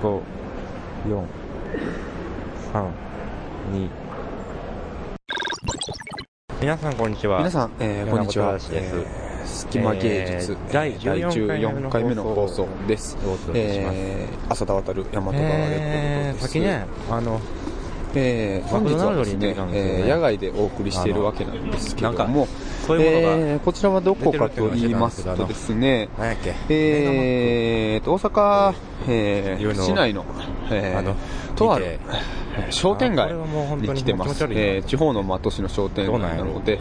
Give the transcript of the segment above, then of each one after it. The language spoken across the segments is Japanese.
5、4、3、2。皆さんこんにちは。皆さん、えー、こんにちは。えー隙間芸術、えー第14回目の放送です。えー、浅田渡る大和川レえー、ポートです。先ね、あの、えー、マ本日はですねえー野外でお送りしているわけなんですけどなんも、そういうものが、えーこちらはどこかと言いますと。ですね、えーと、大阪、えー、市内の、えあのー、とある商店街にに来てます。えー地方の的市の商店街なので、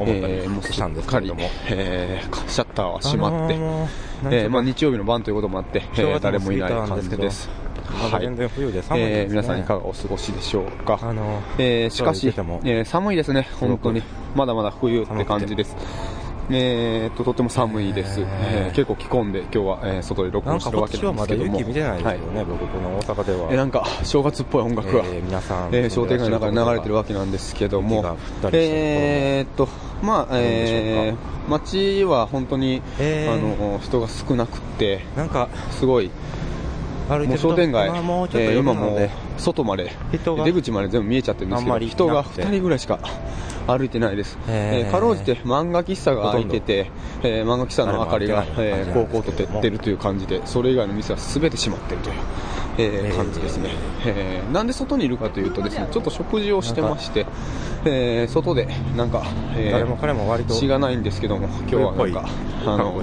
えーもうすしたんでっかりえーシャッターは閉まって、あのーえーまあ、日曜日の晩ということもあって、えー誰もいない感じです。うかまだ全然冬で寒いです、ね。えー皆さんいかがお過ごしでしょうか？あのえーしかし、えー寒いですね、本当に。す。まだまだ冬って感じです。えーっと、とっても寒いです。え。ーえー結構着込んで、今日は、えー外で録音してるわけなんですけども。雪見てないですよはい。ね、僕この大阪では。えーなんか、正月っぽい音楽が、えー皆さん、えー商店街の中で流れてるわけなんですけども。えーっと、まあ、えー、街は本当に、えー。あの、人が少なくって、なんか、すごい、も歩いてるとう商店街、まあもえ今も外まで、出口まで全部見えちゃってるんですけど、人がなくて。2人ぐらいしか歩いてないです。えーかろうじて漫画喫茶が開いてて、えー漫画喫茶の明かりが、えー、こうこうと照ってるという感じで、それ以外の店は全て閉まってるという、えー感じですね、えーなんで外にいるかというとですね、ちょっと食事をしてまして、えー外で、なんか、えー誰も彼も割と。しがないんですけども、今日はなんか、あの、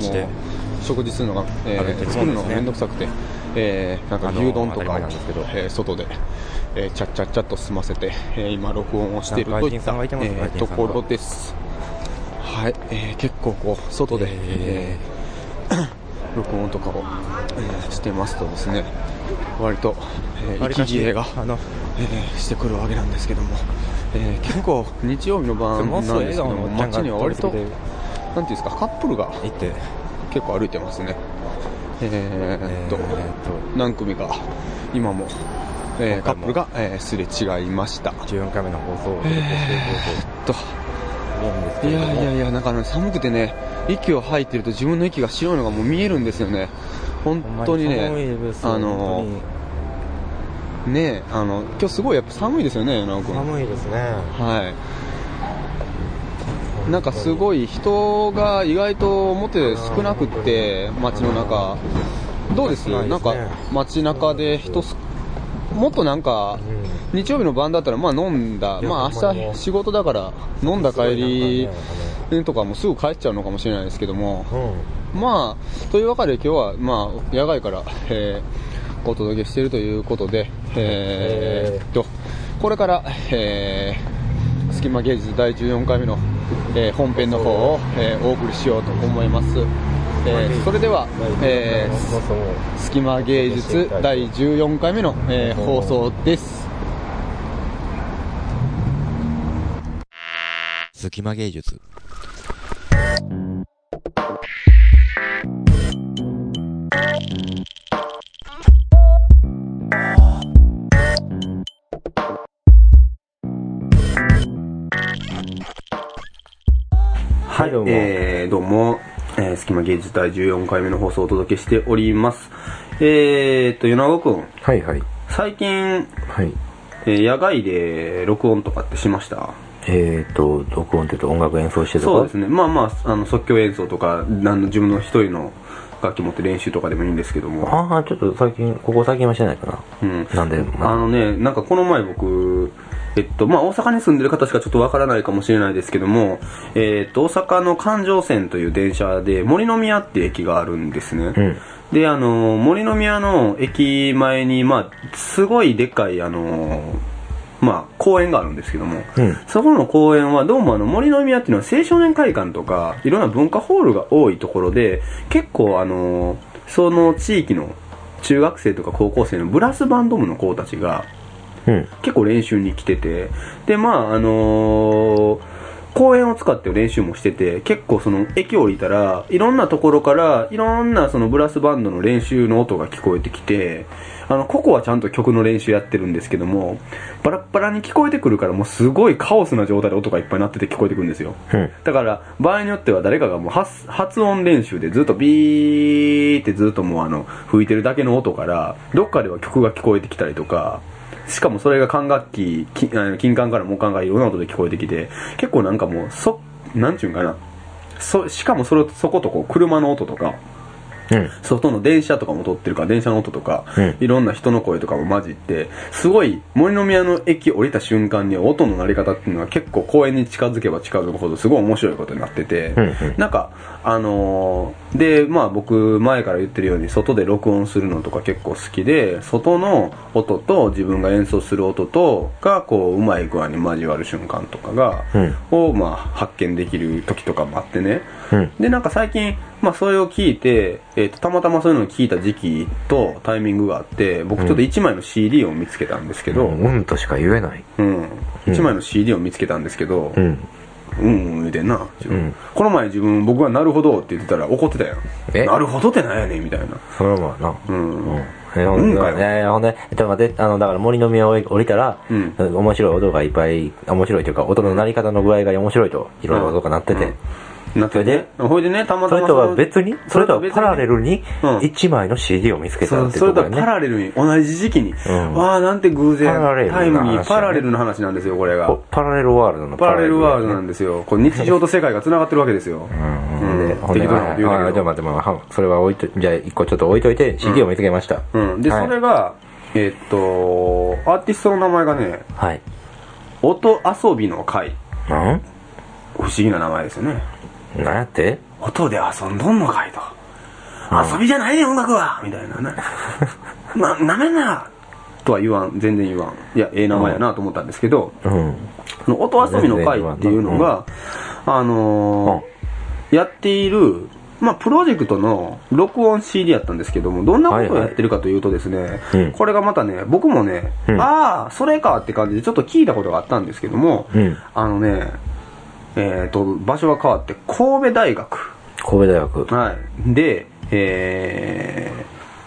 食事するのが、え歩いてるもんですね。作るのがめんどくさくて、えーなんか牛丼とかなんですけど。えー外で、えー、ちゃっちゃっちゃっと済ませて、えー今録音をしているといった、えーところです。はい、えー結構こう、外で、ええー 録音とかを、えーしてますとですね、割と、えー息切れが、あの、えーしてくるわけなんですけども、えー結構日曜日の晩もなんですけども、街には割と、なん過ていうんですか、カップルがぎて行って、結構歩いてますね。えーっと、えーっ何組か、今も、えーカップルが、えーすれ違いました。と14回目の放送をお届けしていこと、いやいやいや、なんかね、寒くてね、息を吐いてると自分の息が白いのがもう見えるんですよね。本当にね、あの本ねあの、今日すごいやっぱ寒いですよね、直君。当に寒いですね。はい。なんかすごい人が意外と表少なくって、街の中。どうです？少なんか街中で人す、もっとなんか、日曜日の晩だったらまあ飲んだ、まあ明日仕事だから飲んだ帰りとかもすぐ帰っちゃうのかもしれないですけども、うん。まあ、というわけで今日はまあ野外から、えーお届けしているということで、えーっと、これから、えー、隙間芸術第14回目の、えー本編の方を、えーお送りしようと思います。えーそれでは、えー隙間芸術第14回目の、えー放送です。隙間芸術。はい、どうもえー、どうも、えー、隙間芸術第14回目の放送をお届けしております。えーっと、米子くん、はいはい。最近、はい。えー野外で録音とかってしました？えーと、録音って言うと音楽演奏してとか？そうですね。まあまあ、あの、即興演奏とか、なんの自分の一人の楽器持って練習とかでもいいんですけども。ああ、ちょっと最近、ここ最近はしてないかな。うん。なんで、あのね、なんかこの前僕、えっと、まあ大阪に住んでる方しかちょっとわからないかもしれないですけども、えっと、大阪の環状線という電車で森の宮って駅があるんですね。うんで、あの、森の宮の駅前に、まあ、すごいでっかい、あの、まあ、公園があるんですけども、うんそこの公園はどうもあの森の宮っていうのは青少年会館とかいろんな文化ホールが多いところで結構あのその地域の中学生とか高校生のブラスバンド部の子たちがうん。結構練習に来ててでまああの公園を使って練習もしてて、結構その駅降りたら、いろんなところから、いろんなそのブラスバンドの練習の音が聞こえてきて、あの、ここはちゃんと曲の練習やってるんですけども、バラッバラに聞こえてくるからもうすごいカオスな状態で音がいっぱい鳴ってて聞こえてくるんですよ。うん。だから、場合によっては誰かがもう発発音練習でずっとビーってずっともうあの、吹いてるだけの音から、どっかでは曲が聞こえてきたりとか、しかもそれが管楽器、金管から木管がいろんな音で聞こえてきて、結構なんかもう、そ、なんちゅうんかな。そ、しかもそれ、そことこう、車の音とか、うん。外の電車とかも撮ってるから、電車の音とか、うんいろんな人の声とかも混じって、すごい、森の宮の駅降りた瞬間に音の鳴り方っていうのは結構公園に近づけば近づくほどすごい面白いことになってて、うんうんなんか、あのーで、まあ僕前から言ってるように外で録音するのとか結構好きで、外の音と自分が演奏する音とがこう、うまい具合に交わる瞬間とかが、うん。をまあ発見できる時とかもあってね、うん。で、なんか最近、まあそれを聞いて、えっ、と、たまたまそういうのを聞いた時期とタイミングがあって、僕ちょっと1枚の CD を見つけたんですけど、うん、うんとしか言えない。1枚の CD を見つけたんですけど、うん。うん、うん、言うてんな、うんこの前自分、僕がなるほどって言ってたら怒ってたやん。え？なるほどってなんやねん、みたいな。それはまあな。うん。うん。え、ほんで、うんかよえほんで、ちょっと待って、あの、だから森の宮を降りたら、うん面白い音がいっぱい、面白いというか、音の鳴り方の具合が面白いと、いろいろ音が鳴ってて。うんなってそれでほいでね、たまたまそれとは別にそれとは別パラレルにうん1枚の CD を見つけたそう、ってそれことだよね。とはパラレルに、同じ時期に。うんわあなんて偶然、タイムにパラレルの話なんですよ、これがこ。パラレルワールドのパラレルワールドなんですよ。こう日常と世界が繋がってるわけですよ。うん。で、うん適当なこと言うけどじゃあ待って、それは置いと、じゃあ一個ちょっと置いといて、CD を見つけました。うん。で、はいそれが、えっと、アーティストの名前がね、はい。音遊びの会。なん？不思議な名前ですよね。なんやって？音で遊んどんのかいと。遊びじゃないね、音楽は。みたいなね。な、なめんな。とは言わん、全然言わん。いや、ええ名前やなと思ったんですけど、うん。その音遊びの会っていうのが、あのーやっている、まあ、プロジェクトの録音 CD やったんですけども、どんなことをやってるかというとですね、うん。これがまたね、僕もね、うん。ああ、それかって感じでちょっと聞いたことがあったんですけども、うん。あのね、えっ、と、場所が変わって、神戸大学。神戸大学。はい。で、え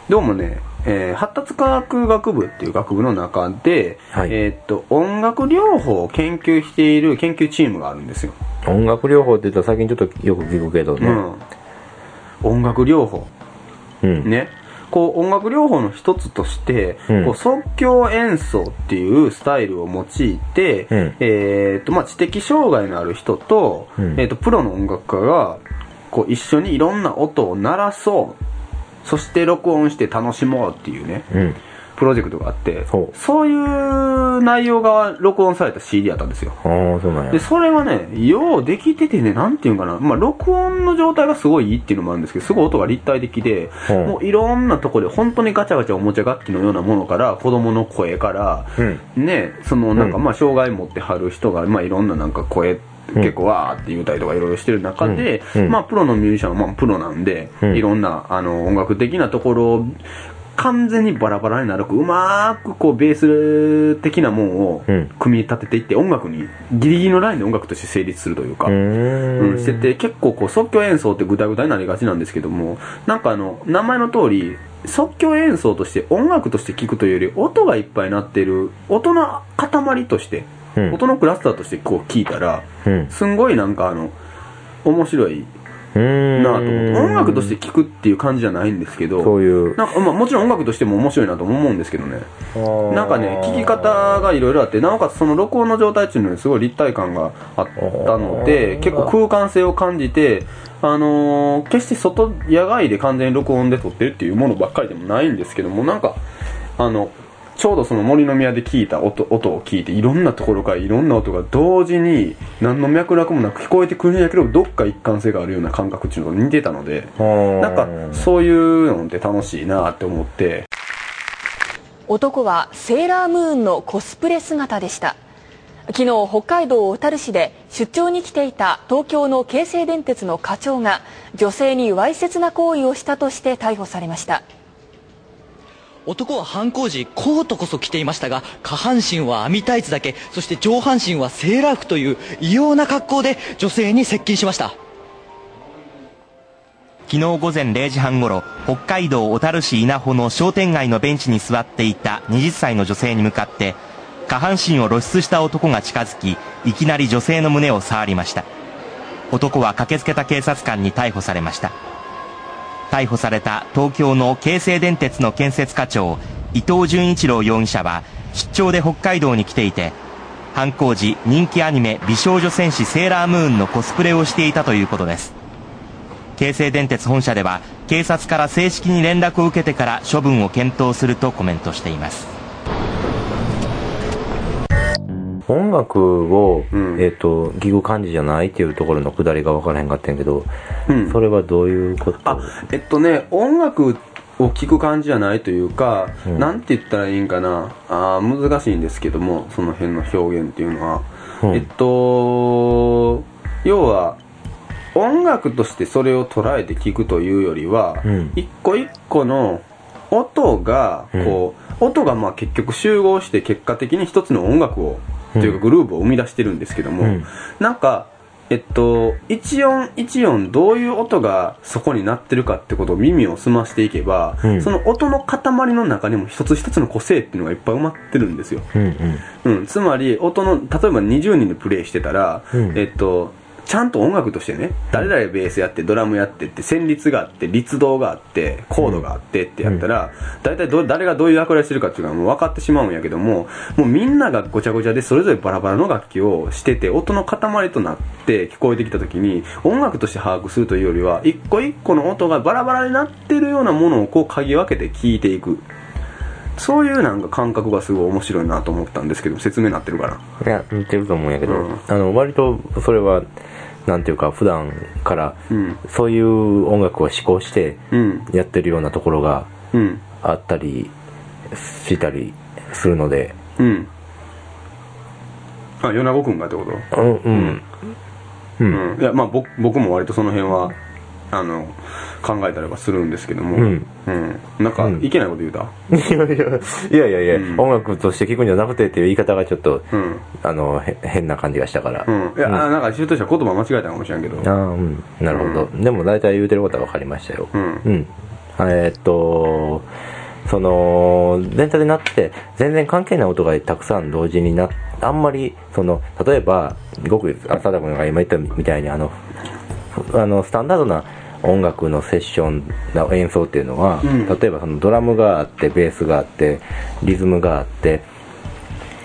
ー、どうもね、えー発達科学学部っていう学部の中で、はいえーっと、音楽療法を研究している研究チームがあるんですよ。音楽療法って言ったら最近ちょっとよく聞くけどね。うん。音楽療法。うん。ね。こう、音楽療法の一つとして、うんこう即興演奏っていうスタイルを用いて、うんえと、まあ、知的障害のある人と、うんえと、プロの音楽家が、こう、一緒にいろんな音を鳴らそう。そして録音して楽しもうっていうね、うん。プロジェクトがあってそういう内容が録音された CD やったんですよ。ああ、そうなんや。で、。それがね、ようできててね、なんていうんかな、まあ、録音の状態がすごいいいっていうのもあるんですけど、すごい音が立体的で、う。んもういろんなところで、本当にガチャガチャおもちゃ楽器のようなものから、子供の声から、うん。ね、そのなんかうん。まあ障害持ってはる人が、まあいろんななんか声、結構わーって言うたりとかいろいろしてる中で、うん。うん。まあプロのミュージシャンはまあプロなんで、うん。いろんなあの音楽的なところを完全にバラバラになるうまーくこうベース的なもんをうん組み立てていって音楽にギリギリのラインで音楽として成立するというか、うんん。してて結構こう即興演奏ってグダグダになりがちなんですけどもなんかあの名前の通り即興演奏として音楽として聴くというより音がいっぱい鳴ってる音の塊として、うん音のクラスターとしてこう聴いたらうん。すんごいなんかあの面白いうん。なと思って。音楽として聴くっていう感じじゃないんですけどそういう。なんか、まあ、もちろん音楽としても面白いなとも思うんですけどね。なんかね、聞き方がいろいろあって、なおかつその録音の状態っていうのにすごい立体感があったので、結構空間性を感じて、あのー決して外、野外で完全に録音で撮ってるっていうものばっかりでもないんですけども、なんか、あの、ちょうどその森の宮で聞いた音音を聞いて、いろんなところからいろんな音が同時に、何の脈絡もなく聞こえてくるんやけど、どっか一貫性があるような感覚っていうのと似てたので、ななんか、そういうのって楽しいなって思って、男はセーラームーンのコスプレ姿でした。昨日北海道小樽市で出張に来ていた東京の京成電鉄の課長が女性にわいせつな行為をしたとして逮捕されました男は犯行時コートこそ着ていましたが下半身は網タイツだけそして上半身はセーラー服という異様な格好で女性に接近しました。昨日午前0時半ごろ北海道小樽市稲穂の商店街のベンチに座っていた20歳の女性に向かって下半身を露出した男が近づきいきなり女性の胸を触りました。男は駆けつけた警察官に逮捕されました。逮捕された東京の京成電鉄の建設課長伊藤純一郎容疑者は出張で北海道に来ていて犯行時人気アニメ美少女戦士セーラームーンのコスプレをしていたということです。京成電鉄本社では警察から正式に連絡を受けてから処分を検討するとコメントしています。音楽を、うん。えっ、と、聞く感じじゃないっていうところのくだりが分からへんかったんやけど、うん。それはどういうこと？あえっとね音楽を聴く感じじゃないというか、うん。なんて言ったらいいんかな。あー難しいんですけどもその辺の表現っていうのは、うん。えっと要は音楽としてそれを捉えて聴くというよりは、うん。一個一個の音がこう、音がまあ結局集合して結果的に一つの音楽を、というかグルーヴを生み出してるんですけども、うん。なんかえっと、一音一音どういう音がそこになってるかってことを耳を澄ましていけば、うん。その音の塊の中にも一つ一つの個性っていうのがいっぱい埋まってるんですよ。うんうん。うん、つまり音の例えば20人でプレイしてたら、うん。えっとちゃんと音楽としてね誰々ベースやってドラムやってって旋律があって律動があってコードがあってってやったら、大体ど誰がどういう役割してるかっていうのはもう分かってしまうんやけどももうみんながごちゃごちゃでそれぞれバラバラの楽器をしてて音の塊となって聞こえてきた時に音楽として把握するというよりは一個一個の音がバラバラになってるようなものをこう嗅ぎ分けて聞いていく。そういうなんか感覚がすごい面白いなと思ったんですけど説明になってるかな。いや、似てると思うんやけど、うん。あの、割とそれは、なんていうか、普段からうん、そういう音楽を思考してうん。やってるようなところがうん。あったりしたりするので、うん。あ米子君がってこと？うん、うん。うん。うん。いやまあ僕僕も割とその辺はあの考えたりはするんですけども。うん、うん。なんかうん。いけないこと言うた？いやいや、いやいや音楽として聴くんじゃなくてっていう言い方がちょっと、うん。あの、へ変な感じがしたから。うん。いや、あなんか一としては言葉間違えたかもしれんけど。ああ、うん。なるほど。でも大体言うてることは分かりましたよ。うん。うん。えーっと、その、全体でなって、全然関係ない音がたくさん同時になあんまり、その、例えば、ごく、あ貞子が今言ったみたいに、あの、あの、スタンダードな音楽のセッションの演奏っていうのは、うん。例えばそのドラムがあって、ベースがあって、リズムがあって、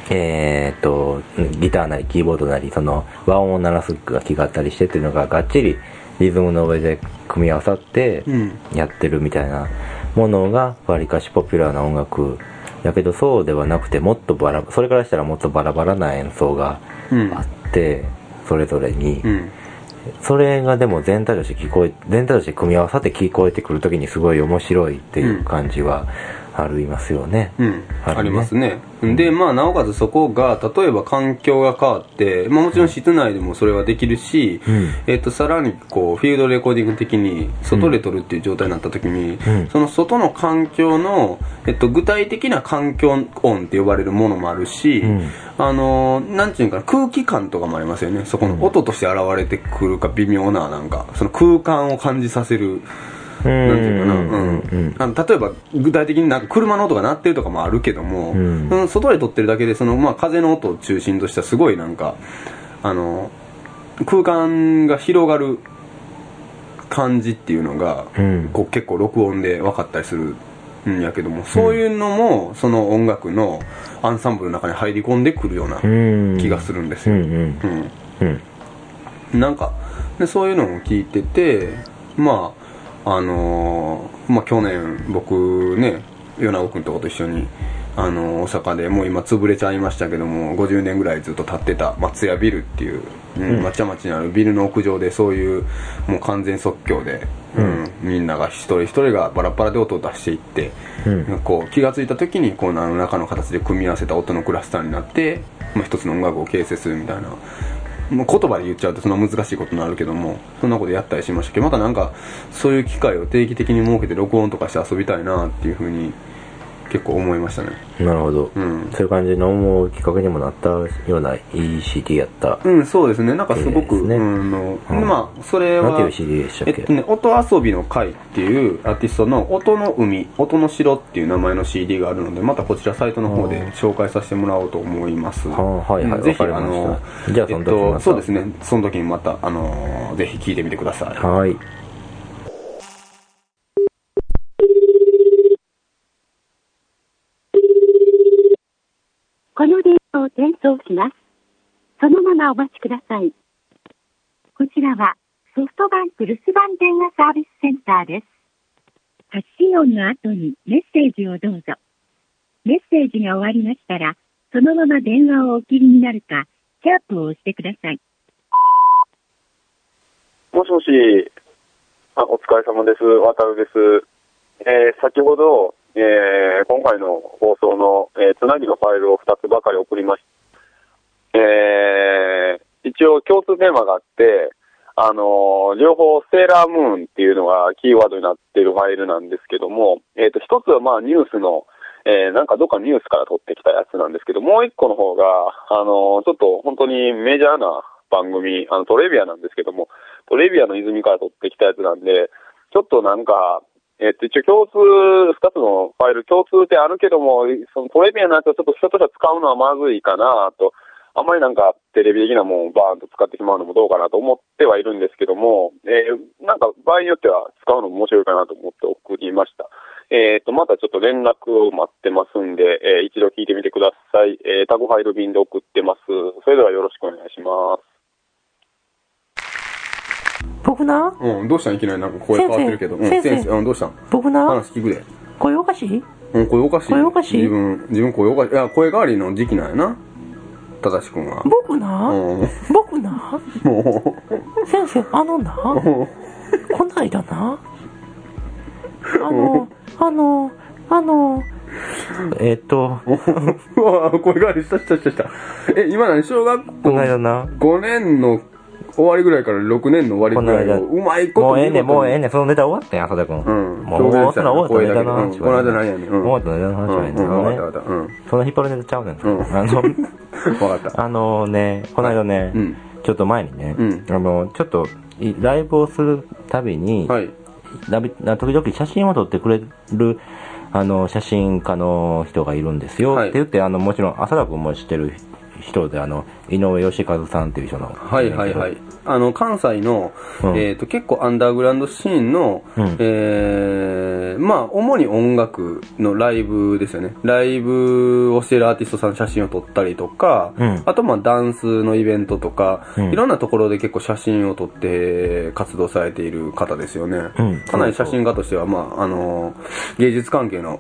えーっと、ギターなりキーボードなり、その和音を鳴らす楽器があったりしてっていうのががっちりリズムの上で組み合わさってうん。やってるみたいなものがわりかしポピュラーな音楽やけどそうではなくてもっとバラ、それからしたらもっとバラバラな演奏がうんあって、それぞれに、うんそれがでも全体として聞こえ、全体として組み合わさって聞こえてくるときにすごい面白いっていう感じはありますよね。うん、あるね。ありますね。で、まあ、なおかつそこが、例えば環境が変わって、まあもちろん室内でもそれはできるし、うん。えっと、さらにこう、フィールドレコーディング的に、外で撮るっていう状態になった時に、ん。その外の環境の、えっと、具体的な環境音って呼ばれるものもあるし、ん。あのー、なんていうかな、空気感とかもありますよね。そこの音として現れてくるか微妙な、なんか、その空間を感じさせる、ていうかな、うん。うん。あの例えば具体的になんか車の音が鳴ってるとかもあるけども、うん。うん外で撮ってるだけでその、まあ、風の音を中心としたすごいなんかあの空間が広がる感じっていうのが、うん。こう結構録音で分かったりするんやけどもそういうのもその音楽のアンサンブルの中に入り込んでくるようなうん。気がするんですよ。うんうん。うん。うん。なんかでそういうのも聞いててまああのーまあ去年僕ね米子君とかと一緒にあの大阪でもう今潰れちゃいましたけども50年ぐらいずっと建ってた松屋ビルっていう、うん、町屋町にあるビルの屋上でそういうもう完全即興で、うんみんなが一人一人がバラバラで音を出していって、うん。こう気が付いた時にこう何らかの形で組み合わせた音のクラスターになって、まあ、一つの音楽を形成するみたいなもう言葉で言っちゃうとそんな難しいことになるけどもそんなことやったりしましたけどまたなんかそういう機会を定期的に設けて録音とかして遊びたいなっていうふうに結構思いましたね。なるほど、うん。そういう感じの思うきっかけにもなったようないい CD やった。うんそうですね。なんかすごく、ね。うんのうん。まあそれはなんていう CD でしたっけ？えっとね、音遊びの会っていうアーティストの音の海、音の城っていう名前の CD があるので、またこちらサイトの方で紹介させてもらおうと思います。はあはいはいうんぜひ、あの、じゃあその時えっと、そうですね、その時にまた、あの、ぜひ聞いてみてください。はいこの電話を転送します。そのままお待ちください。こちらはソフトバンク留守番電話サービスセンターです。発信音の後にメッセージをどうぞ。メッセージが終わりましたら、そのまま電話をお切りになるか、キャープを押してください。もしもし、あお疲れ様です。渡るです。えー先ほど、えー今回の放送の、えーつなぎのファイルを2つばかり送りました。えー一応共通テーマがあって、あのー情報セーラームーンっていうのがキーワードになっているファイルなんですけども、えっ、と、一つはまあニュースの、えーなんかどっかニュースから取ってきたやつなんですけど、もう一個の方が、あのーちょっと本当にメジャーな番組、あのトレビアなんですけども、トレビアの泉から取ってきたやつなんで、ちょっとなんか、えっと、一応共通、二つのファイル共通点あるけども、そのトレビアのやつをちょっと人としては使うのはまずいかなと、あんまりなんかテレビ的なもんをバーンと使ってしまうのもどうかなと思ってはいるんですけども、えーなんか場合によっては使うのも面白いかなと思って送りました。えっ、と、またちょっと連絡を待ってますんで、えー一度聞いてみてください。えータグファイル便で送ってます。それではよろしくお願いします。僕な、うん、どうしたん？いきなりなんか声変わってるけど。うん、先生うん、どうしたん？僕な、話聞くで。声おかしい？うん、声おかしい。声おかしい？自分、自分声おかしい。いや、声変わりの時期なんやな。ただしくんは。僕な、うん。僕な、も先生、あのな、う、もこないだな、あの、あの、あの、えっと。う、うわ声変わりしたしたしたした。え、今何？小学校？この間な。5年の終わりぐらいから6年の終わりぐらいをこの間。うまいこともうええねんもうええねそのネタ終わったやん浅田君。うん。もう表現した？その終わったネタの話この間何やねん。うん。終わったネタの話はね。んうん。うん。わかったあのねわかった。うん。そんな引っ張るネタちゃうねん。うん。あの 分かった。あのね、この間ね、うん。ちょっと前にね、うん。あの、ちょっと、いライブをするたびに、時々写真を撮ってくれる、あの、写真家の人がいるんですよ。はい。って言って、あの、もちろん、浅田君も知ってる人で、あの、井上義和さんっていう人の。はいはいはい。あの、関西の、うんえっ、と、結構アンダーグラウンドシーンの、うんえー、まあ、主に音楽のライブですよね。ライブをしているアーティストさんの写真を撮ったりとか、うんあとまあ、ダンスのイベントとか、うんいろんなところで結構写真を撮って活動されている方ですよね。うんかなり写真家としては、まあ、あの、芸術関係の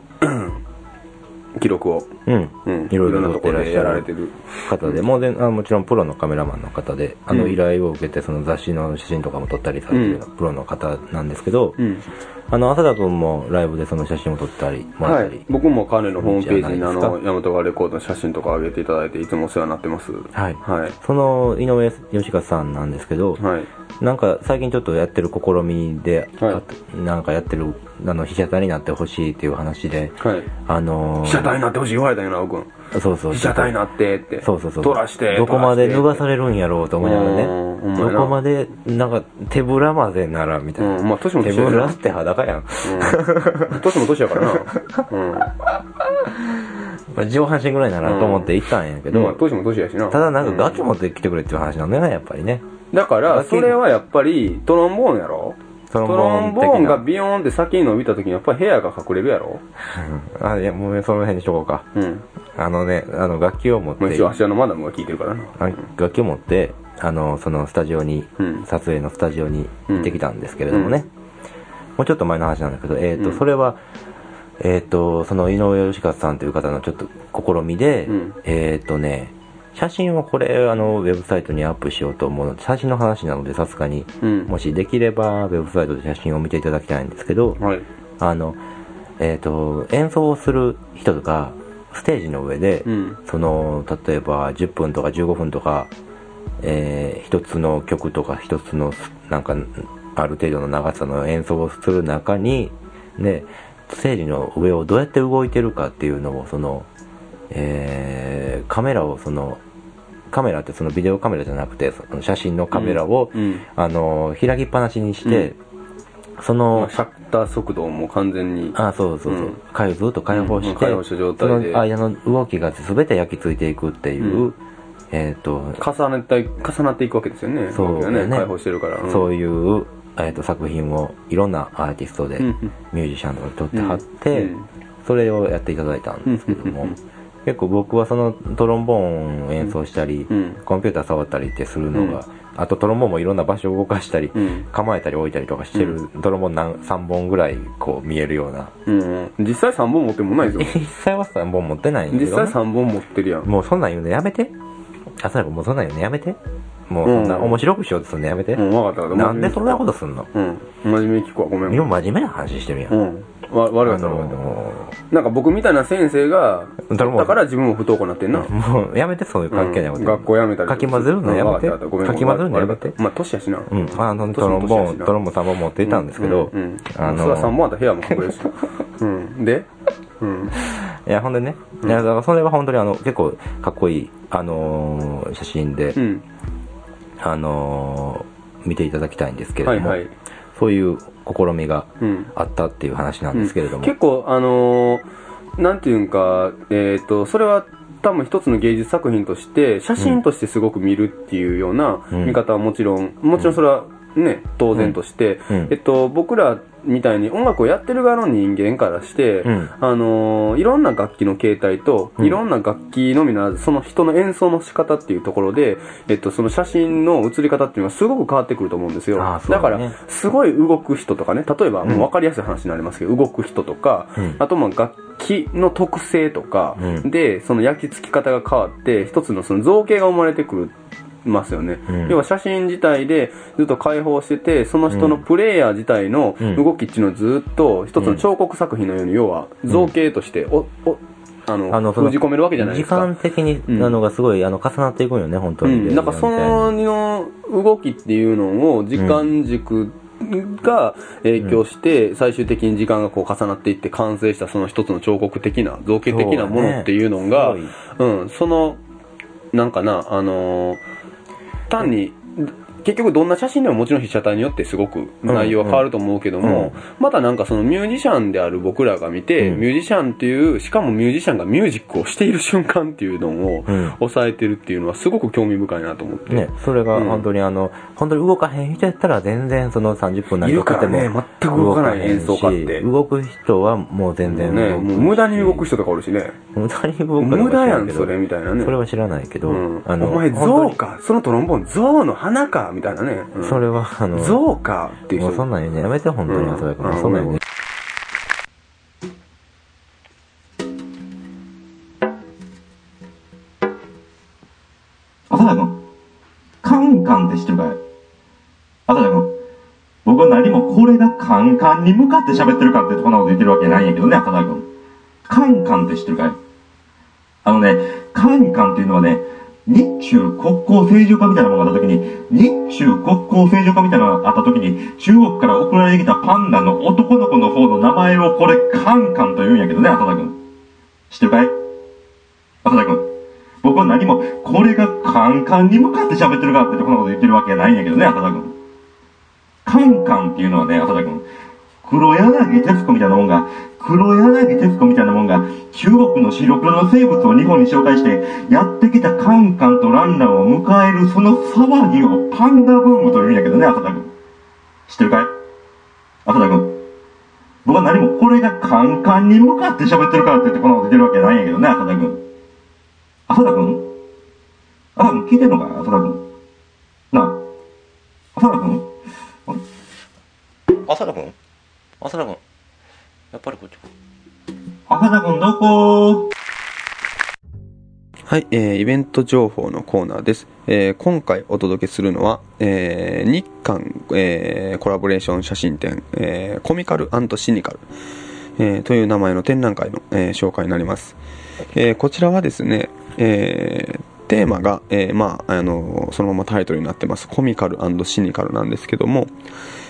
記録を、うん。うん、いろいろなところでやられてる。方で、もうであもちろんプロのカメラマンの方で、あのうん依頼を受けてその雑誌の写真とかも撮ったりされてるプロの方なんですけど、うん。あの、浅田君もライブでその写真を撮ったり、もらったりはい、。僕も彼のホームページにあの、ヤマトガレコードの写真とか上げていただいて、いつもお世話になってます。はい。はい。その井上義和さんなんですけど、はい。なんか最近ちょっとやってる試みで、はいあなんかやってる、あの、被写体になってほしいっていう話で、はい。あのー被写体になってほしい言われたよな、奥君。そうそう。被写体になってって。そうそうそう。撮らして。どこまで脱がされれるんやろうと思いながらね。どこまで、なんか手ぶらまでなら、みたいな。うんまあ年も手年やなぶらって裸やん。うん。年も年やからな。うん。まあ上半身ぐらいならと思って行ったんやけど、まあ年も年やしな。ただなんか楽器も。持ってきてくれっていう話なんだよね、やっぱりね。だから、それはやっぱり、トロンボーンやろトトロンボーンがビヨーンって先に伸びた時にやっぱり部屋が隠れるやろ？う んあ、いや、もうその辺にしとこうか。うん。あのね、あの、楽器を持って、まあ一応、芦屋のマダムが聞いてるからな。あ楽器を持って、あの、そのスタジオに、うん。撮影のスタジオに行ってきたんですけれどもね。もうちょっと前の話なんだけど、えっ、と、うん。それは、えっ、と、その井上義和さんという方のちょっと試みで、うん。えっ、とね、写真をこれ、あの、ウェブサイトにアップしようと思うので、写真の話なので、さすがに、うん。もしできれば、ウェブサイトで写真を見ていただきたいんですけど、はい。あの、えっ、と、演奏をする人とか、ステージの上で、うん。その、例えば10分とか15分とか、えー一つの曲とか一つの、なんか、ある程度の長さの演奏をする中に、ね、ステージの上をどうやって動いてるかっていうのをその、えーカメラをそのカメラってそのビデオカメラじゃなくてその写真のカメラを、うん。あの開きっぱなしにして、そまのあシャッター速度をもう完全にあそうそうそう、うん。かずっと開放して、うん開放した状態で。その間の動きが全て焼き付いていくっていう、うん。えっ、と重ねた重なっていくわけですよね。そうだね開放してるから、ん。そういう、えー、と作品をいろんなアーティストで、ミュージシャンとかで撮ってはって、うん。それをやっていただいたんですけども、うん結構僕はそのトロンボーンを演奏したり、うん。コンピューター触ったりってするのが、あとトロンボーンもいろんな場所を動かしたり、うん。構えたり置いたりとかしてる、トロンボーン何3本ぐらいこう見えるような。うん。実際3本持ってもないですよ実際は3本持ってないんだけ実ど、際3本持ってるやん。もうそんなん言うのやめて。朝子もうそんなん言うのやめて。もうそんなうん。面白くしようとするのやめて、うん分かった。分かったなんでそんなことすんの？うん。真面目に聞くわ。ごめん。今真面目な話してるやん、うんわ悪かあったのたな。んか僕みたいな先生がだから自分も不登校になってんな。もうやめてそういう関係ないこと、うん学校辞めたり。かき混ぜるのやめて？かき混ぜるのやめて？まあ年やしな。うん、あのトロンボーントロンボーン3本持っていたんですけど、うんうん。あのそれは3本あったら部屋も隠れるしうん。で？うん。いやほんでね、いやだからそれは本当にあの結構かっこいい、あのー写真で、うん。あのー見ていただきたいんですけれども、はいはい。そういう試みがうん。あったっていう話なんですけれども、結構あのーなんていうんかえっ、とそれは多分一つの芸術作品として写真としてすごく見るっていうようなうん見方はもちろん、もちろんそれはね当然として、うん。えっと僕らみたいに音楽をやってる側の人間からして、うん。あのーいろんな楽器の形態と、うん。いろんな楽器のみならずその人の演奏の仕方っていうところで、えっと、その写真の写り方っていうのはすごく変わってくると思うんですよ。だかだねらすごい動く人とかね例えばもう分かりやすい話になりますけど、動く人とか、うん。あとまあ楽器の特性とかうん。でその焼き付き方が変わって一つのその造形が生まれてくるますよね、うん。要は写真自体でずっと開放しててその人のプレイヤー自体のうん。動きっていうのをずっと一つの彫刻作品のように要は造形としておおあのあの封じ込めるわけじゃないですか。時間的にうんなのがすごい、あの重なっていくんよね本当に、うん、なんかそのの動きっていうのを時間軸が影響して最終的に時間がこう重なっていって完成したその一つの彫刻的な造形的なものっていうのがそうだね。うん、そのなんかなあのー単に結局どんな写真でももちろん被写体によってすごく内容は変わると思うけども、またなんかそのミュージシャンである僕らが見て、うん。ミュージシャンっていうしかもミュージシャンがミュージックをしている瞬間っていうのをうん。抑えてるっていうのはすごく興味深いなと思って、ね、それがうん。本当にあの、本当に動かへん人やったら全然その30分何いるからね。かも全く動かない演奏家って。動く人はもう全然ね、もう無駄に動く人とかおるしね。無駄に動く無駄やんそれみたいなね。それは知らないけど、うん、あのお前本当に。象か。そのトロンボーン象の花か。みたいなね。うん。それはあの象かっていう人。もうそんなんやめて本当にうん。朝君、うん。そんなん言うの浅田君、カンカンって知ってるかい？浅田君、僕は何もこれがカンカンに向かって喋ってるかってこんなこと言ってるわけないんやけどね、浅田君。カンカンって知ってるかい？あのね、カンカンっていうのはね、日中国交正常化みたいなものがあった時に、日中国交正常化みたいなのがあった時に、中国から送られてきたパンダの男の子の方の名前をこれカンカンと言うんやけどね、浅田君。知ってるかい？浅田君。僕は何も、これがカンカンに向かって喋ってるかってこんなこと言ってるわけじゃないんやけどね、浅田君。カンカンっていうのはね、浅田君。黒柳徹子みたいなもんが、黒柳徹子みたいなもんが、中国の白黒の生物を日本に紹介して、やってきたカンカンとランランを迎えるその騒ぎをパンダブームと言うんやけどね、浅田君。知ってるかい？浅田君。僕は何もこれがカンカンに向かって喋ってるからって言ってこんなこと言ってるわけないんやけどね、浅田君。浅田君？浅田君聞いてんのか浅田君。なあ？浅田君？はい、えーイベント情報のコーナーです。えー今回お届けするのは、えー日韓、えーコラボレーション写真展、えーコミカルシニカル、えーという名前の展覧会の、えー紹介になります。えーこちらはですね、えーテーマが、えーまあ、あのそのままタイトルになってます、コミカルシニカルなんですけども、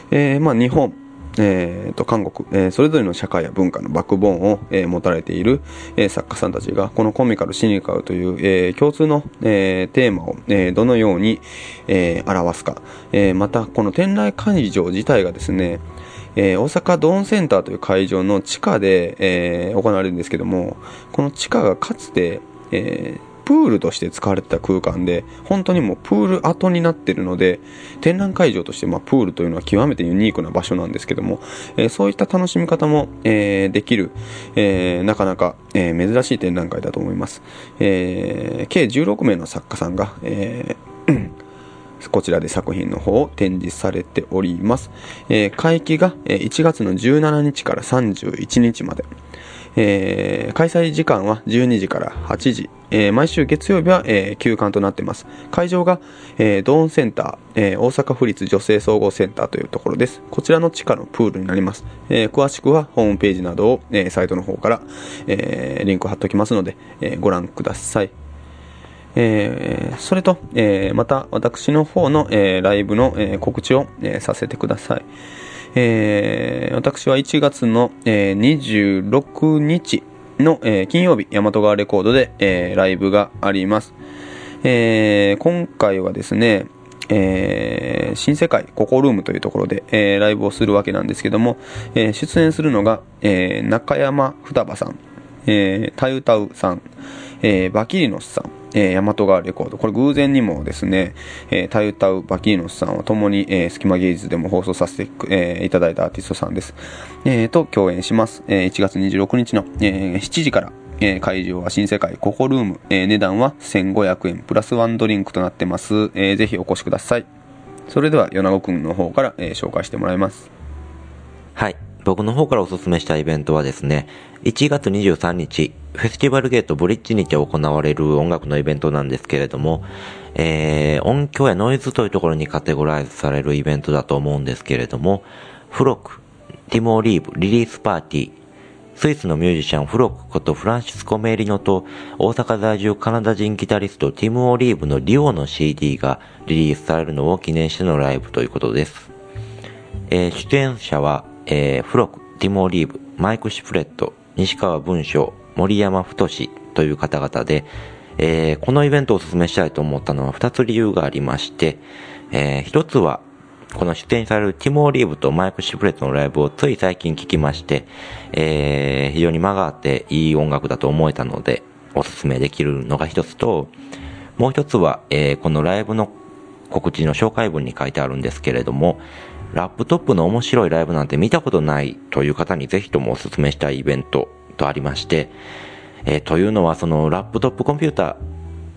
えーまあ、日本、えー、と韓国、えーそれぞれの社会や文化のバックボーンを、えー持たれている、えー作家さんたちがこのコミカルシニカルという、えー共通の、えーテーマを、えーどのように、えー表すか、えーまたこの天来会場自体がですねえー大阪ドーンセンターという会場の地下で、えー行われるんですけどもこの地下がかつて、えープールとして使われてた空間で本当にもうプール跡になってるので展覧会場として、まあ、プールというのは極めてユニークな場所なんですけども、えーそういった楽しみ方も、えーできる、えーなかなか、えー珍しい展覧会だと思います、えー計16名の作家さんが、えーこちらで作品の方を展示されております。えー会期が1月の17日から31日まで。えー開催時間は12時から8時。えー毎週月曜日は、えー休館となっています。会場が、えードーンセンター、えー大阪府立女性総合センターというところです。こちらの地下のプールになります。えー詳しくはホームページなどを、えーサイトの方から、えーリンクを貼っておきますので、えーご覧ください。えーそれと、えーまた私の方の、えーライブの、え告知を、えさせてください。えー私は1月の、えー26日の、えー金曜日、大和川レコードで、えーライブがあります。えー今回はですね、えー新世界ココルームというところで、えーライブをするわけなんですけども、えー出演するのが、えー中山双葉さん、えー、タユタウさん、えーバキリノスさん、えー、大和川レコード。これ偶然にもですね、えータユタウ、バキリノスさんは共に、えー、スキマ芸術でも放送させて、えーいただいたアーティストさんです。えーと、共演します。えー1月26日の、えー7時から、えー会場は新世界ココルーム、えー値段は1500円プラスワンドリンクとなってます。えーぜひお越しください。それでは、米子くんの方から、えー紹介してもらいます。僕の方からおすすめしたイベントはですね、1月23日、フェスティバルゲートブリッジにて行われる音楽のイベントなんですけれども、えー、音響やノイズというところにカテゴライズされるイベントだと思うんですけれども、フロック、ティモ・オリーブ、リリースパーティー、スイスのミュージシャンフロックことフランシスコ・メイリノと大阪在住カナダ人ギタリストティム・オリーブのリオの CD がリリースされるのを記念してのライブということです。えー出演者は、えーフロク、ティモ・オリーブ、マイク・シフレット、西川文章、森山太という方々で、えーこのイベントをお勧めしたいと思ったのは2つ理由がありまして、え1つは、この出演されるティモ・オリーブとマイク・シフレットのライブをつい最近聞きまして、えー非常に間があっていい音楽だと思えたので、おすすめできるのが一つと、もう一つは、えーこのライブの告知の紹介文に書いてあるんですけれども、ラップトップの面白いライブなんて見たことないという方にぜひともお勧めしたいイベントとありまして、えーというのはそのラップトップコンピュータ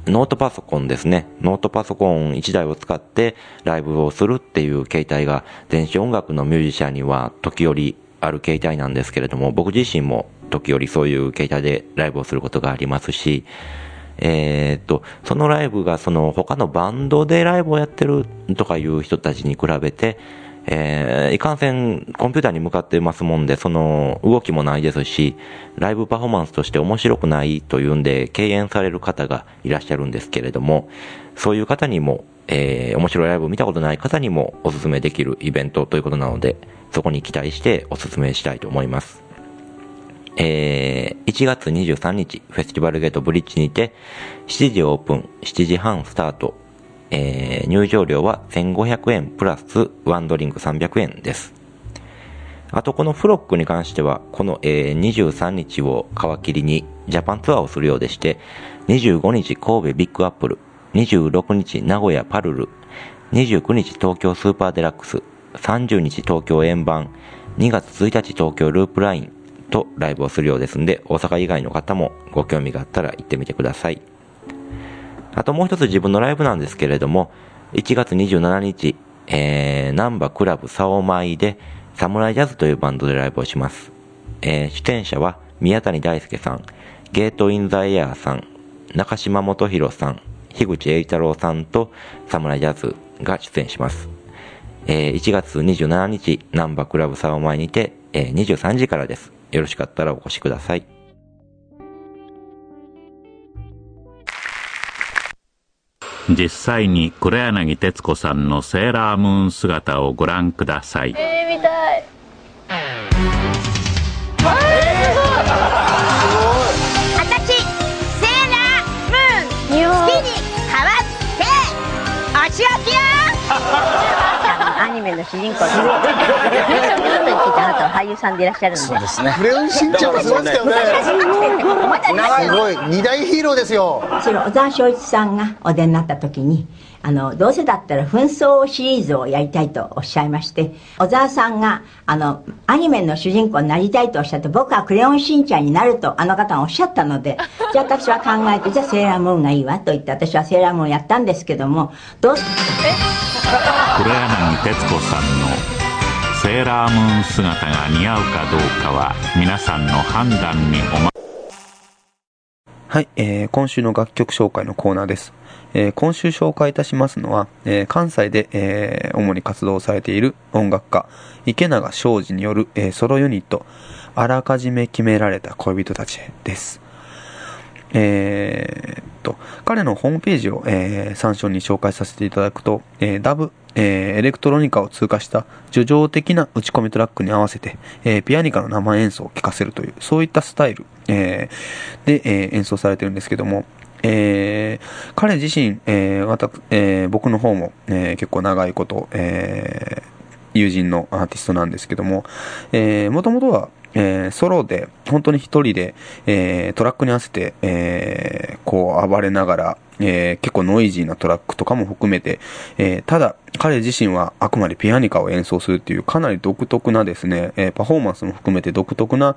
ー、ノートパソコンですね。ノートパソコン1台を使ってライブをするっていう形態が電子音楽のミュージシャンには時折ある形態なんですけれども、僕自身も時折そういう形態でライブをすることがありますし、えーっと、そのライブがその他のバンドでライブをやってるとかいう人たちに比べて、えーいかんせんコンピューターに向かってますもんで、その動きもないですし、ライブパフォーマンスとして面白くないというんで敬遠される方がいらっしゃるんですけれども、そういう方にも、えー面白いライブを見たことない方にもおすすめできるイベントということなので、そこに期待しておすすめしたいと思います。えー1月23日、フェスティバルゲートブリッジにて、7時オープン、7時半スタート、えー入場料は1500円プラスワンドリンク300円です。あと、このフロックに関しては、この、えー23日を皮切りにジャパンツアーをするようでして、25日神戸ビッグアップル、26日名古屋パルル、29日東京スーパーデラックス、30日東京円盤、2月1日東京ループラインとライブをするようですんで、大阪以外の方もご興味があったら行ってみてください。あともう一つ自分のライブなんですけれども、1月27日、えー、ナンバクラブサオマイで、サムライジャズというバンドでライブをします。えー出演者は宮谷大輔さん、ゲートインザエアーさん、中島元弘さん、樋口栄太郎さんとサムライジャズが出演します。えー1月27日、ナンバクラブサオマイにて、えー23時からです。よろしかったらお越しください。実際に黒柳徹子さんのセーラームーン姿をご覧ください。えー、見たい。えー、すごい私セーラームーン。好きに変わってお仕置きよの主人公ずっと言ってたあなたは俳優さんでいらっしゃるんで。そうですクレヨンしんちゃんはすごいですよね。すごい。二大ヒーローですよ。それ小沢昭一さんがお出になった時にどうせだったら紛争シリーズをやりたいとおっしゃいまして小沢さんがあのアニメの主人公になりたいとおっしゃって僕はクレヨンしんちゃんになるとあの方がおっしゃったのでじゃあ私は考えてじゃあセーラームーンがいいわと言って私はセーラームーンやったんですけどもどう黒柳徹子さんのセーラームーン姿が似合うかどうかは皆さんの判断におまはい、えー、今週の楽曲紹介のコーナーです。えー、今週紹介いたしますのは、えー、関西で、えー、主に活動されている音楽家、池永昌司による、えー、ソロユニット、あらかじめ決められた恋人たちです。えーっと、彼のホームページを、えー参照に紹介させていただくと、えーダブ、えーエレクトロニカを通過した叙情的な打ち込みトラックに合わせて、えーピアニカの生演奏を聴かせるという、そういったスタイル、えーで、えー演奏されてるんですけども、えー彼自身、えーわたえー僕の方も、えー結構長いこと、えー友人のアーティストなんですけども、えー、もともとは、えーソロで、本当に一人で、えートラックに合わせて、えーこう暴れながら、え結構ノイジーなトラックとかも含めて、えただ、彼自身はあくまでピアニカを演奏するっていうかなり独特なですね、えパフォーマンスも含めて独特な、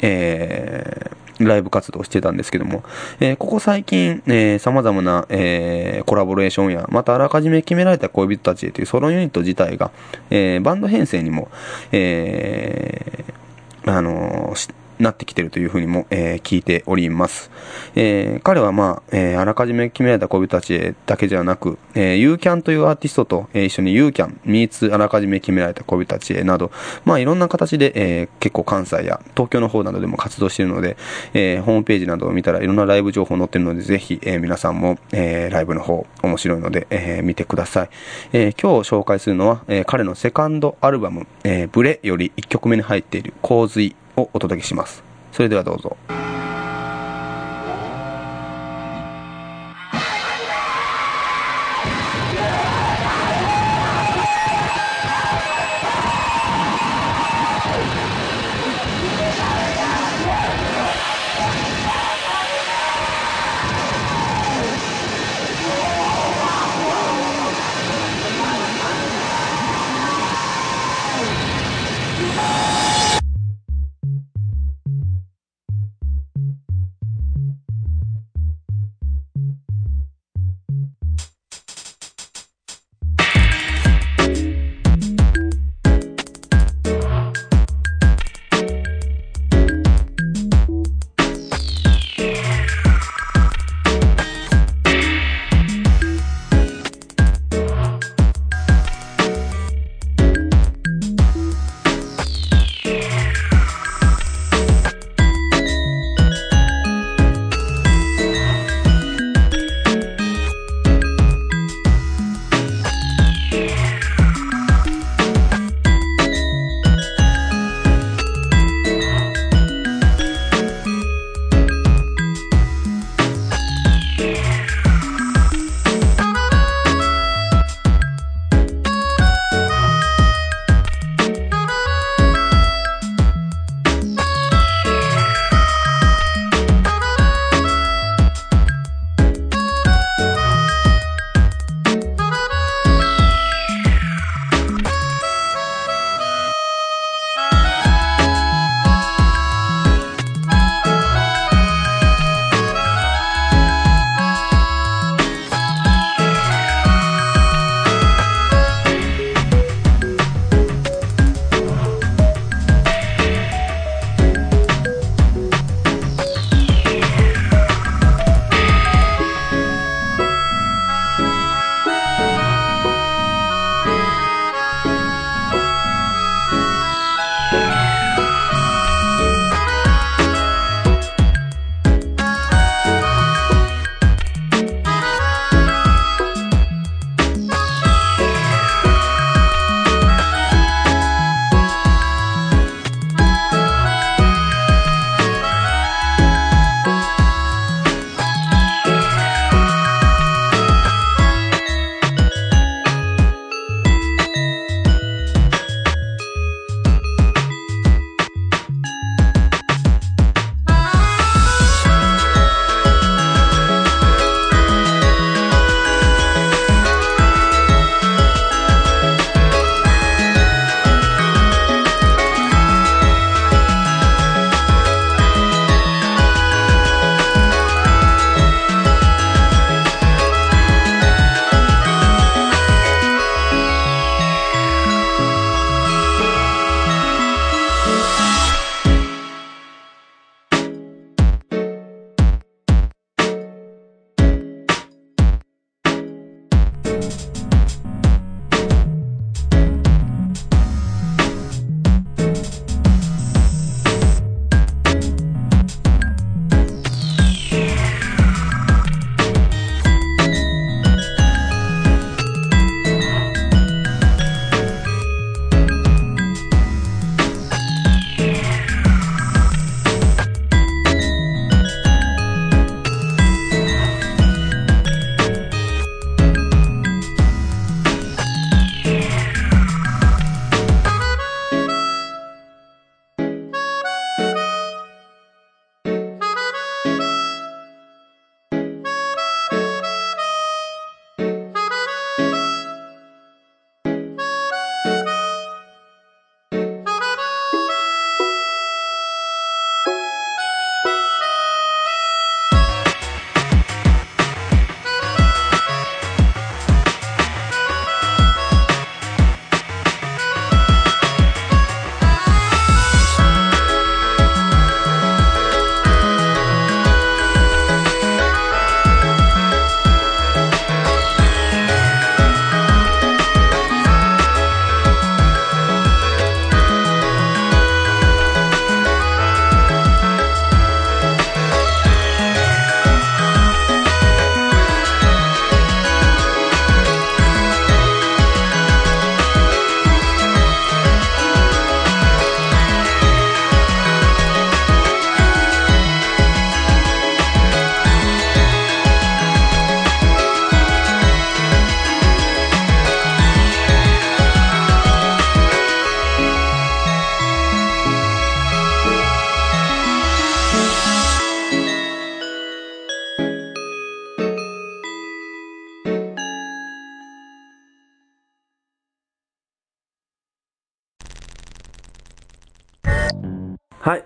えライブ活動をしてたんですけども、えここ最近、えー様々な、えコラボレーションや、またあらかじめ決められた恋人たちへというソロユニット自体が、えバンド編成にも、えーあのーなってきてるというふうにも、えー聞いております。えー彼はまあ、えーあらかじめ決められた恋人たちだけではなく、えー、ユーキャンというアーティストと、えー一緒にユーキャン、ミーツあらかじめ決められた恋人たちなど、まあいろんな形で、えー結構関西や東京の方などでも活動しているので、えーホームページなどを見たらいろんなライブ情報載ってるので、ぜひ、えー皆さんも、えーライブの方面白いので、えー見てください。えー今日紹介するのは、えー彼のセカンドアルバム、えーブレより1曲目に入っている洪水をお届けします。それではどうぞ。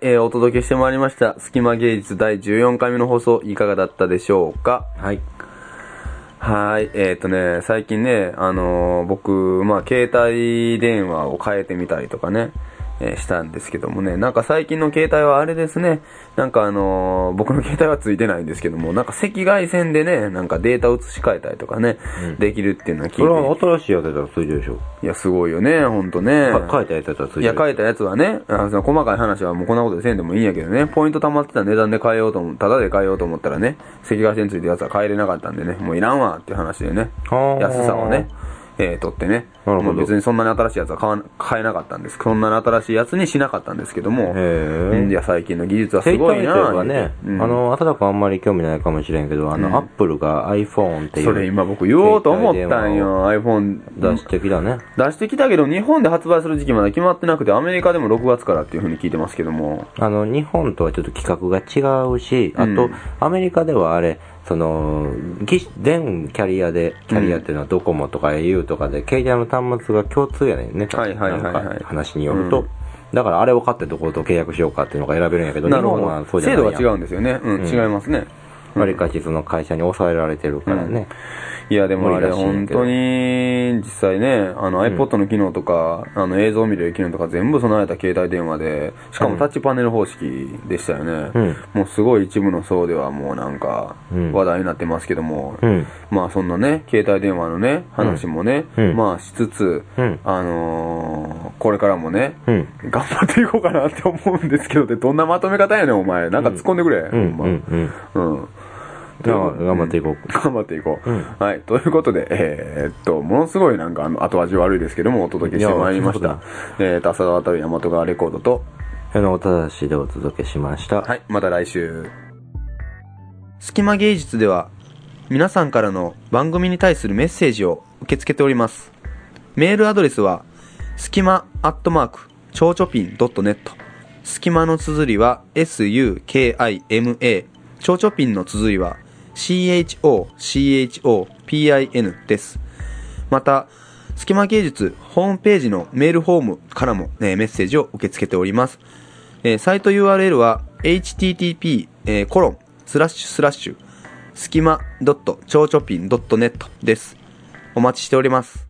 えー、お届けしてまいりました。隙間芸術第14回目の放送、いかがだったでしょうか？はい。はい、えっ、とね、最近ね、あのー僕、まあ、携帯電話を変えてみたりとかね、えーしたんですけどもね、なんか最近の携帯はあれですね、なんかあのー僕の携帯はついてないんですけども、なんか赤外線でね、なんかデータ移し替えたりとかね、できるっていうのは聞いて。それは新しいやつだったらついてるでしょ。いや、すごいよね、ほんとね。か変えたやつだったらついてる。いや、書いたやつはね、あその細かい話はもうこんなことでせんでもいいんやけどね、ポイント溜まってた値段で変えようと思う、ただで変えようと思ったらね、赤外線ついてるやつは変えれなかったんでね、もういらんわっていう話でね、ー。安さをね、えー、取ってね、なるほど。別にそんなに新しいやつは買わな買えなかったんです。そんなに新しいやつにしなかったんですけども、うんいや、最近の技術はすごいな携帯といえばね、うん。あの、あただくあんまり興味ないかもしれんけど、あの、うん。アップルが iPhone っていう。それ今僕言おうと思ったんよ、iPhone 出してきたね。出してきたけど、日本で発売する時期まだ決まってなくて、アメリカでも6月からっていう風に聞いてますけども、あの、日本とはちょっと規格が違うし、あと、うん。アメリカではあれ、その、機全キャリアで、キャリアっていうのはドコモとか au とかで、携帯の端末が共通やねんね。はいはいはいはい話によると。うんだからあれを買ってどこと契約しようかっていうのが選べるんやけど、なるほど。そうじゃない制度が違うんですよね。うん、違いますね。わりかしその会社に抑えられてるからね。いや、でもあれ本当に、実際ね、あの iPod の機能とか、あの映像を見れる機能とか全部備えた携帯電話で、しかもタッチパネル方式でしたよね。うん。もうすごい一部の層ではもうなんかうん。話題になってますけども、うん。まあそんなね、携帯電話のね、話もね、うん。まあしつつ、うん。あのーこれからもね、うん。頑張っていこうかなって思うんですけど、で、どんなまとめ方やねん、お前。なんか突っ込んでくれ。うん、ほうん。ん、うん。頑張っていこう。頑張っていこう。うんはい。ということで、えーっと、ものすごいなんかあの後味悪いですけども、お届けしてまいりました。えーっと、浅田渡る大和川レコードと、あの、おただしでお届けしました。はい。また来週。隙間芸術では、皆さんからの番組に対するメッセージを受け付けております。メールアドレスは、すきまアットマーク、ちょうちょぴん .net。すきまの綴りは、s-u-k-i-m-a。ちょうちょぴんの綴りは、c-h-o-c-h-o-p-i-n です。また、隙間芸術ホームページのメールフォームからも、ね、メッセージを受け付けております。えーサイト URL は http えーコロンスラッシュスラッシュスキマ .chochopin.net です。お待ちしております。